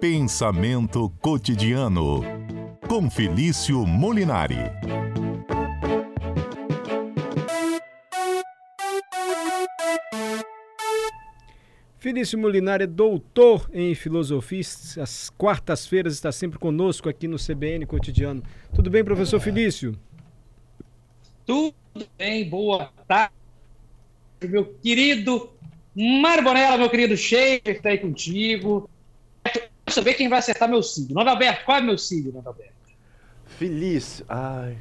Pensamento cotidiano com Felício Molinari. Felício Molinari é doutor em filosofia. Às quartas-feiras está sempre conosco aqui no CBN Cotidiano. Tudo bem, professor Felício? Tudo bem, boa tarde, meu querido Mário Bonella, meu querido Sheik, está aí contigo. Quero saber quem vai acertar meu signo. Nando Alberto, qual é meu signo, Nando Alberto? Felício, ai.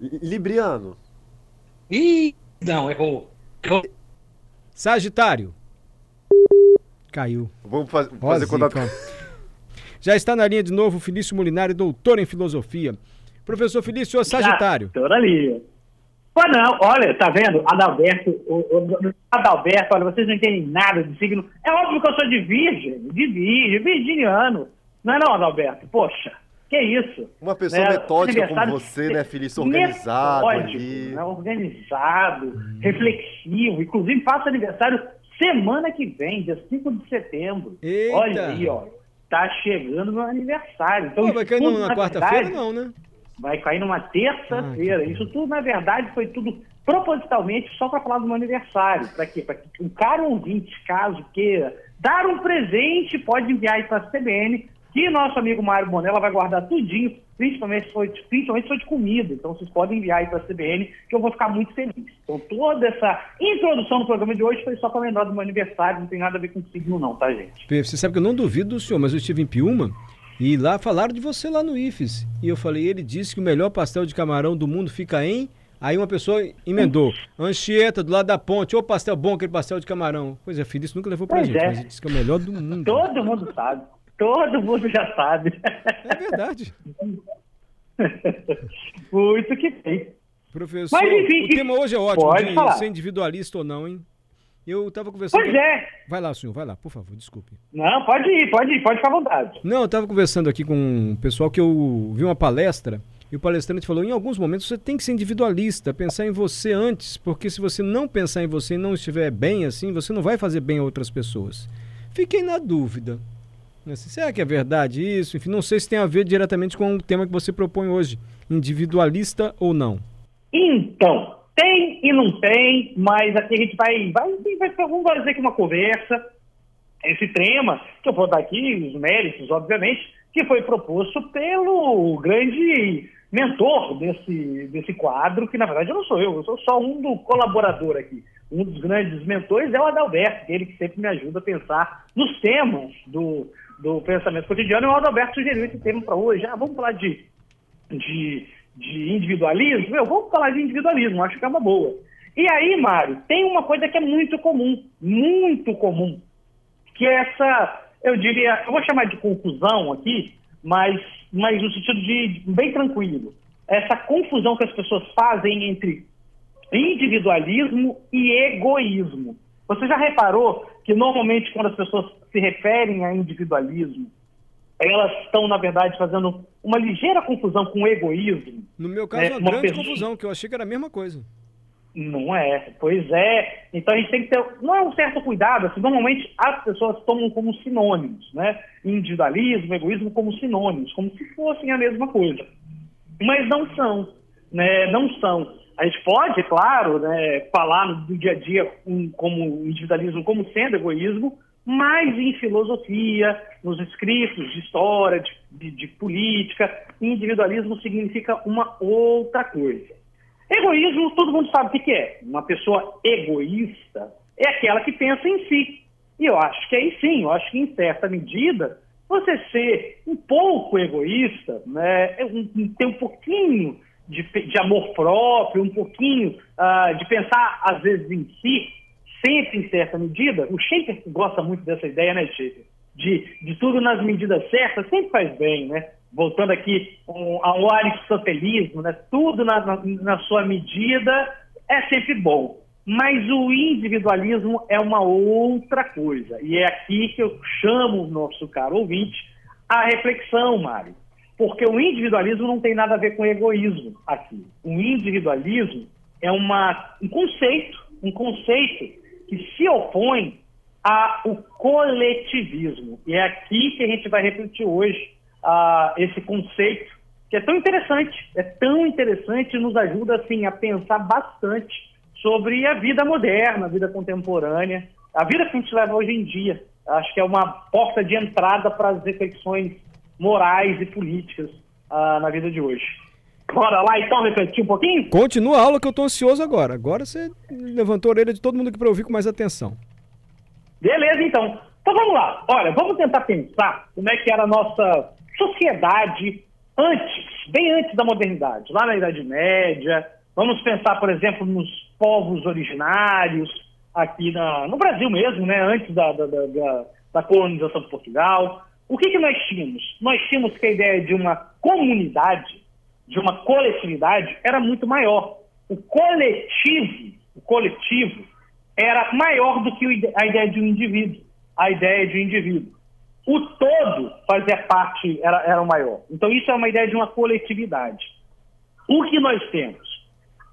Libriano. Ih, não, errou. errou. Sagitário. Caiu. Vamos faz, fazer contato. Já está na linha de novo o Felício Molinari, doutor em filosofia. Professor Felício, o Sagitário. Doutor ali. Pô, não, olha, tá vendo? Adalberto, o, o, Adalberto, olha, vocês não entendem nada de signo. É óbvio que eu sou de virgem, de virgem, virginiano. Não é não, Adalberto? Poxa, que isso? Uma pessoa né? metódica como você, né, Felício? Organizado metódico, ali. Né? Organizado, hum. reflexivo. Inclusive, faço aniversário semana que vem, dia 5 de setembro. Eita. Olha aí, ó. Tá chegando meu aniversário. Então, Pô, vai cair na quarta-feira, não, né? Vai cair numa terça-feira. Ah, Isso tudo, na verdade, foi tudo propositalmente só para falar do meu aniversário. Para quê? Para que um cara ouvinte, caso queira dar um presente, pode enviar aí para a CBN, que nosso amigo Mário Bonella vai guardar tudinho, principalmente se for, principalmente se for de comida. Então vocês podem enviar aí para a CBN, que eu vou ficar muito feliz. Então toda essa introdução no programa de hoje foi só para lembrar do meu aniversário, não tem nada a ver com signo não, tá, gente? Você sabe que eu não duvido do senhor, mas eu estive em Piúma e lá falaram de você lá no IFES. E eu falei, ele disse que o melhor pastel de camarão do mundo fica em. Aí uma pessoa emendou. Anchieta, do lado da ponte. Ô, pastel bom, aquele pastel de camarão. Pois é, filho, isso nunca levou pra pois gente. É. Mas ele disse que é o melhor do mundo. Todo mundo sabe. Todo mundo já sabe. É verdade. Muito que bem. Professor, Mas, enfim, o tema hoje é ótimo, de falar. ser individualista ou não, hein? Eu estava conversando. Pois é. Vai lá, senhor, vai lá, por favor, desculpe. Não, pode ir, pode ir, pode ficar à vontade. Não, eu estava conversando aqui com um pessoal que eu vi uma palestra e o palestrante falou: em alguns momentos você tem que ser individualista, pensar em você antes, porque se você não pensar em você e não estiver bem assim, você não vai fazer bem a outras pessoas. Fiquei na dúvida. Assim, será que é verdade isso? Enfim, não sei se tem a ver diretamente com o tema que você propõe hoje, individualista ou não. Então, tem e não tem, mas aqui a gente vai, vai, vai, vamos fazer aqui uma conversa. Esse tema, que eu vou dar aqui, os méritos, obviamente, que foi proposto pelo grande mentor desse, desse quadro, que na verdade eu não sou eu, eu sou só um do colaborador aqui. Um dos grandes mentores é o Adalberto, ele que sempre me ajuda a pensar nos temas do, do pensamento cotidiano. E o Adalberto sugeriu esse tema para hoje. Ah, vamos falar de, de de individualismo, eu vou falar de individualismo, acho que é uma boa. E aí, Mário, tem uma coisa que é muito comum, muito comum, que é essa, eu diria, eu vou chamar de confusão aqui, mas, mas no sentido de bem tranquilo. Essa confusão que as pessoas fazem entre individualismo e egoísmo. Você já reparou que normalmente quando as pessoas se referem a individualismo, elas estão, na verdade, fazendo uma ligeira confusão com o egoísmo. No meu caso, é uma, uma grande pessoa... confusão, que eu achei que era a mesma coisa. Não é, pois é. Então a gente tem que ter, não é um certo cuidado, assim, normalmente as pessoas tomam como sinônimos, né? Individualismo, egoísmo como sinônimos, como se fossem a mesma coisa. Mas não são, né? Não são. A gente pode, claro, né, falar do dia a dia um, como individualismo como sendo egoísmo, mas em filosofia, nos escritos de história, de, de, de, política, individualismo significa uma outra coisa. Egoísmo, todo mundo sabe o que é. Uma pessoa egoísta é aquela que pensa em si. E eu acho que aí sim, eu acho que em certa medida, você ser um pouco egoísta, né, é um, ter um pouquinho de, de amor próprio, um pouquinho uh, de pensar, às vezes, em si, sempre em certa medida, o Schaefer gosta muito dessa ideia, né, Schaefer? De, de tudo nas medidas certas, sempre faz bem, né? Voltando aqui um, ao aristotelismo, né? Tudo na, na, na sua medida é sempre bom. Mas o individualismo é uma outra coisa. E é aqui que eu chamo o nosso caro ouvinte a reflexão, Mário. Porque o individualismo não tem nada a ver com egoísmo aqui. O individualismo é uma, um conceito, um conceito que se opõe ao coletivismo. E é aqui que a gente vai refletir hoje uh, esse conceito, que é tão interessante, é tão interessante e nos ajuda assim, a pensar bastante sobre a vida moderna, a vida contemporânea, a vida que a gente leva hoje em dia. Acho que é uma porta de entrada para as reflexões morais e políticas uh, na vida de hoje. Bora lá então refletir um pouquinho? Continua a aula que eu estou ansioso agora. Agora você levantou a orelha de todo mundo aqui para ouvir com mais atenção. Beleza, então. Então vamos lá. Olha, vamos tentar pensar como é que era a nossa sociedade antes, bem antes da modernidade, lá na Idade Média. Vamos pensar, por exemplo, nos povos originários, aqui na, no Brasil mesmo, né, antes da, da, da, da colonização de Portugal. O que, que nós tínhamos? Nós tínhamos que a ideia de uma comunidade, de uma coletividade, era muito maior. O coletivo, o coletivo era maior do que a ideia de um indivíduo, a ideia de um indivíduo. O todo fazia parte, era, era o maior. Então, isso é uma ideia de uma coletividade. O que nós temos?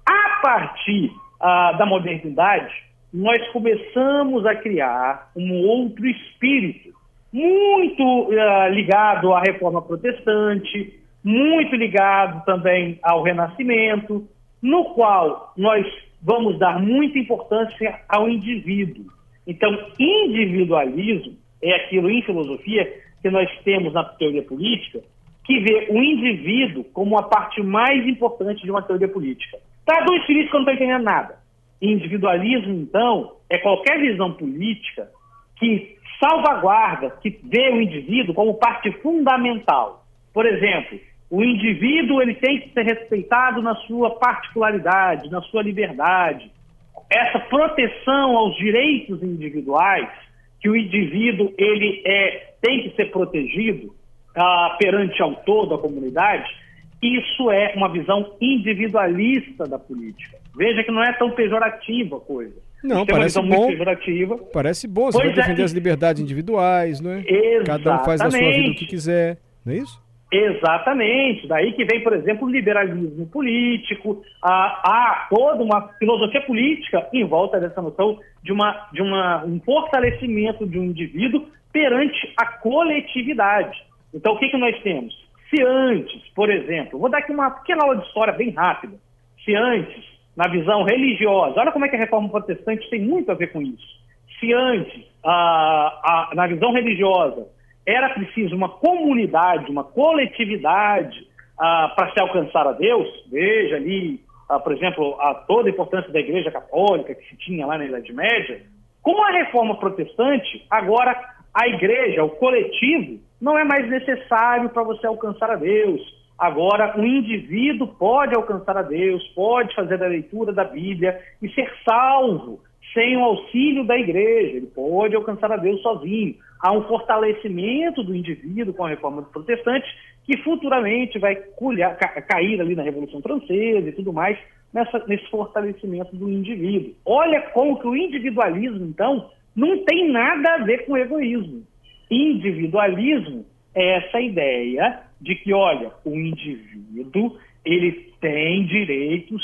A partir ah, da modernidade, nós começamos a criar um outro espírito, muito uh, ligado à reforma protestante, muito ligado também ao renascimento, no qual nós vamos dar muita importância ao indivíduo. Então, individualismo é aquilo em filosofia que nós temos na teoria política, que vê o indivíduo como a parte mais importante de uma teoria política. Traduz isso que eu não estou entendendo nada. Individualismo, então, é qualquer visão política que salvaguarda, que vê o indivíduo como parte fundamental. Por exemplo, o indivíduo ele tem que ser respeitado na sua particularidade, na sua liberdade. Essa proteção aos direitos individuais, que o indivíduo ele é, tem que ser protegido ah, perante ao todo a comunidade, isso é uma visão individualista da política. Veja que não é tão pejorativa a coisa. Não, parece bom. Parece bom, você pois vai defender é. as liberdades individuais, não é? Exatamente. Cada um faz a sua vida o que quiser, não é isso? Exatamente. Daí que vem, por exemplo, o liberalismo político, há, toda uma filosofia política em volta dessa noção de, uma, de uma, um fortalecimento de um indivíduo perante a coletividade. Então, o que, que nós temos? Se antes, por exemplo, vou dar aqui uma pequena aula de história bem rápida. Se antes, na visão religiosa, olha como é que a reforma protestante tem muito a ver com isso. Se antes, a, a, na visão religiosa, era preciso uma comunidade, uma coletividade para se alcançar a Deus, veja ali, por exemplo, a toda a importância da Igreja Católica que se tinha lá na Idade Média, com a reforma protestante, agora a igreja, o coletivo, não é mais necessário para você alcançar a Deus. Agora, o indivíduo pode alcançar a Deus, pode fazer a leitura da Bíblia e ser salvo sem o auxílio da igreja. Ele pode alcançar a Deus sozinho. Há um fortalecimento do indivíduo com a reforma protestante que futuramente vai culhar, ca, cair ali na Revolução Francesa e tudo mais, nessa, nesse fortalecimento do indivíduo. Olha como que o individualismo, então, não tem nada a ver com egoísmo. Individualismo é essa ideia de que, olha, o indivíduo ele tem direitos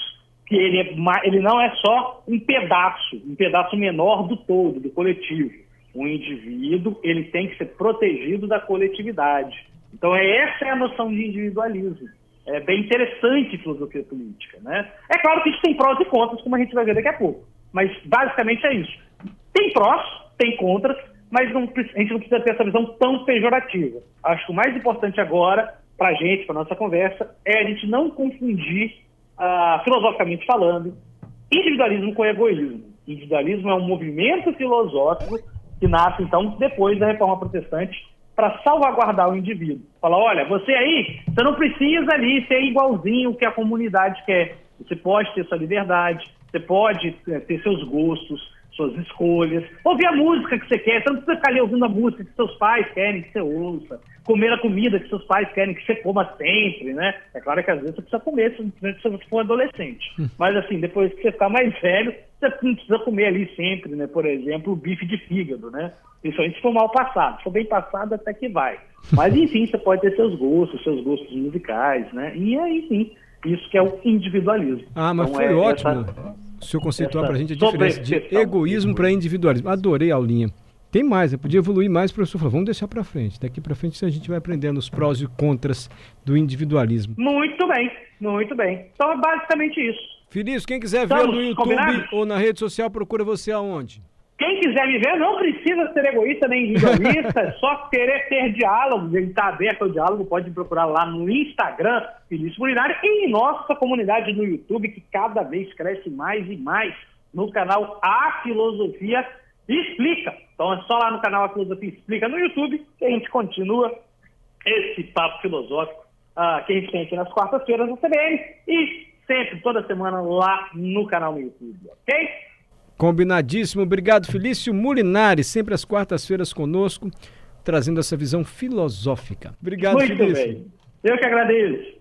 que ele, é, ele não é só um pedaço, um pedaço menor do todo, do coletivo. O indivíduo ele tem que ser protegido da coletividade. Então é essa é a noção de individualismo. É bem interessante filosofia política, né? É claro que isso tem prós e contras, como a gente vai ver daqui a pouco. Mas basicamente é isso. Tem prós, tem contras, mas não, a gente não precisa ter essa visão tão pejorativa. Acho que o mais importante agora, para a gente, para nossa conversa, é a gente não confundir, uh, filosoficamente falando, individualismo com egoísmo. Individualismo é um movimento filosófico que nasce, então, depois da reforma protestante, para salvaguardar o indivíduo. Fala, olha, você aí, você não precisa ali ser igualzinho que a comunidade quer. Você pode ter sua liberdade, você pode eh, ter seus gostos, suas escolhas, ouvir a música que você quer, você não precisa ficar ali ouvindo a música que seus pais querem que você ouça, comer a comida que seus pais querem que você coma sempre, né? É claro que às vezes você precisa comer, se você for adolescente. Hum. Mas assim, depois que você ficar mais velho, você não precisa comer ali sempre, né? Por exemplo, o bife de fígado, né? Principalmente se for mal passado. Se for bem passado, até que vai. Mas enfim, você pode ter seus gostos, seus gostos musicais, né? E aí sim, isso que é o individualismo. Ah, mas então, foi é ótimo. Essa o senhor conceituar para a gente a diferença de egoísmo para individualismo. Adorei a aulinha. Tem mais, né? podia evoluir mais, o professor falou, vamos deixar para frente. Daqui para frente a gente vai aprendendo os prós e contras do individualismo. Muito bem, muito bem. Então é basicamente isso. Felício, quem quiser ver no YouTube combinados? ou na rede social, procura você aonde? Quem quiser me ver não precisa ser egoísta nem individualista, é só querer ter diálogo. Ele está aberto ao diálogo, pode procurar lá no Instagram, Felício Culinário, e em nossa comunidade no YouTube, que cada vez cresce mais e mais, no canal A Filosofia Explica. Então é só lá no canal A Filosofia Explica no YouTube que a gente continua esse papo filosófico uh, que a gente tem aqui nas quartas-feiras no CBN e sempre, toda semana, lá no canal no YouTube, ok? Combinadíssimo. Obrigado, Felício Mulinari, sempre às quartas-feiras conosco, trazendo essa visão filosófica. Obrigado, Muito Felício. bem. Eu que agradeço.